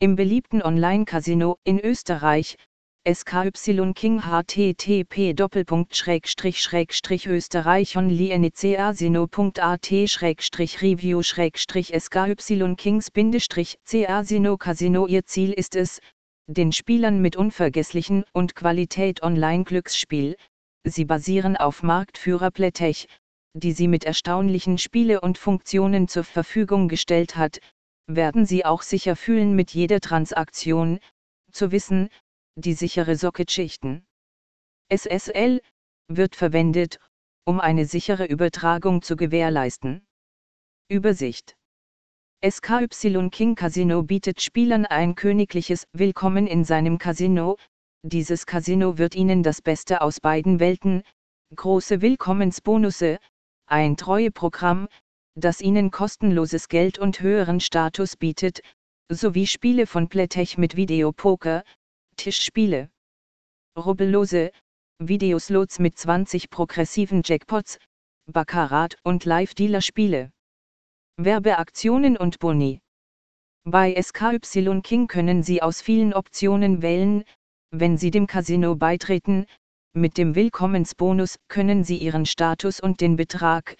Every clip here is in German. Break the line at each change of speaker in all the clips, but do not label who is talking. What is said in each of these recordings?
Im beliebten Online-Casino in Österreich, SKY King http österreichonlienecasino.at review SKY Kings Casino Casino Ihr Ziel ist es, den Spielern mit unvergesslichen und Qualität Online-Glücksspiel, sie basieren auf Marktführer Playtech, die sie mit erstaunlichen Spiele und Funktionen zur Verfügung gestellt hat, werden Sie auch sicher fühlen mit jeder Transaktion, zu wissen, die sichere Socketschichten. SSL wird verwendet, um eine sichere Übertragung zu gewährleisten. Übersicht SKY King Casino bietet Spielern ein königliches Willkommen in seinem Casino, dieses Casino wird Ihnen das Beste aus beiden Welten, große Willkommensbonusse, ein Treueprogramm, das Ihnen kostenloses Geld und höheren Status bietet, sowie Spiele von Playtech mit Videopoker, Tischspiele. Rubbellose, Videoslots mit 20 progressiven Jackpots, Baccarat und Live-Dealer-Spiele. Werbeaktionen und Boni. Bei SKY King können Sie aus vielen Optionen wählen, wenn Sie dem Casino beitreten, mit dem Willkommensbonus können Sie Ihren Status und den Betrag,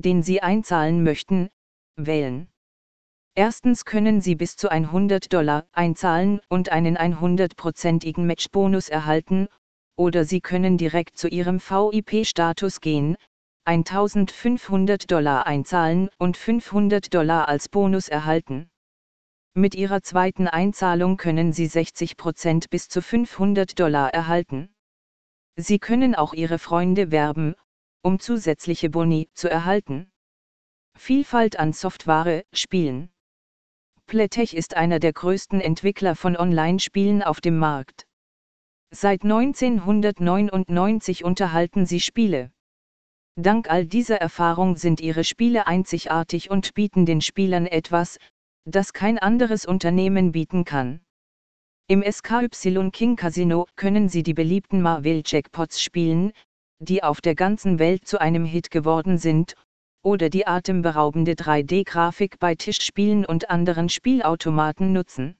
den Sie einzahlen möchten, wählen. Erstens können Sie bis zu 100 Dollar einzahlen und einen 100%igen Matchbonus erhalten, oder Sie können direkt zu Ihrem VIP-Status gehen, 1500 Dollar einzahlen und 500 Dollar als Bonus erhalten. Mit Ihrer zweiten Einzahlung können Sie 60% bis zu 500 Dollar erhalten. Sie können auch Ihre Freunde werben, um zusätzliche Boni zu erhalten. Vielfalt an Software, Spielen. Playtech ist einer der größten Entwickler von Online-Spielen auf dem Markt. Seit 1999 unterhalten sie Spiele. Dank all dieser Erfahrung sind ihre Spiele einzigartig und bieten den Spielern etwas, das kein anderes Unternehmen bieten kann. Im SKY King Casino können Sie die beliebten Marvel Jackpots spielen, die auf der ganzen Welt zu einem Hit geworden sind, oder die atemberaubende 3D-Grafik bei Tischspielen und anderen Spielautomaten nutzen.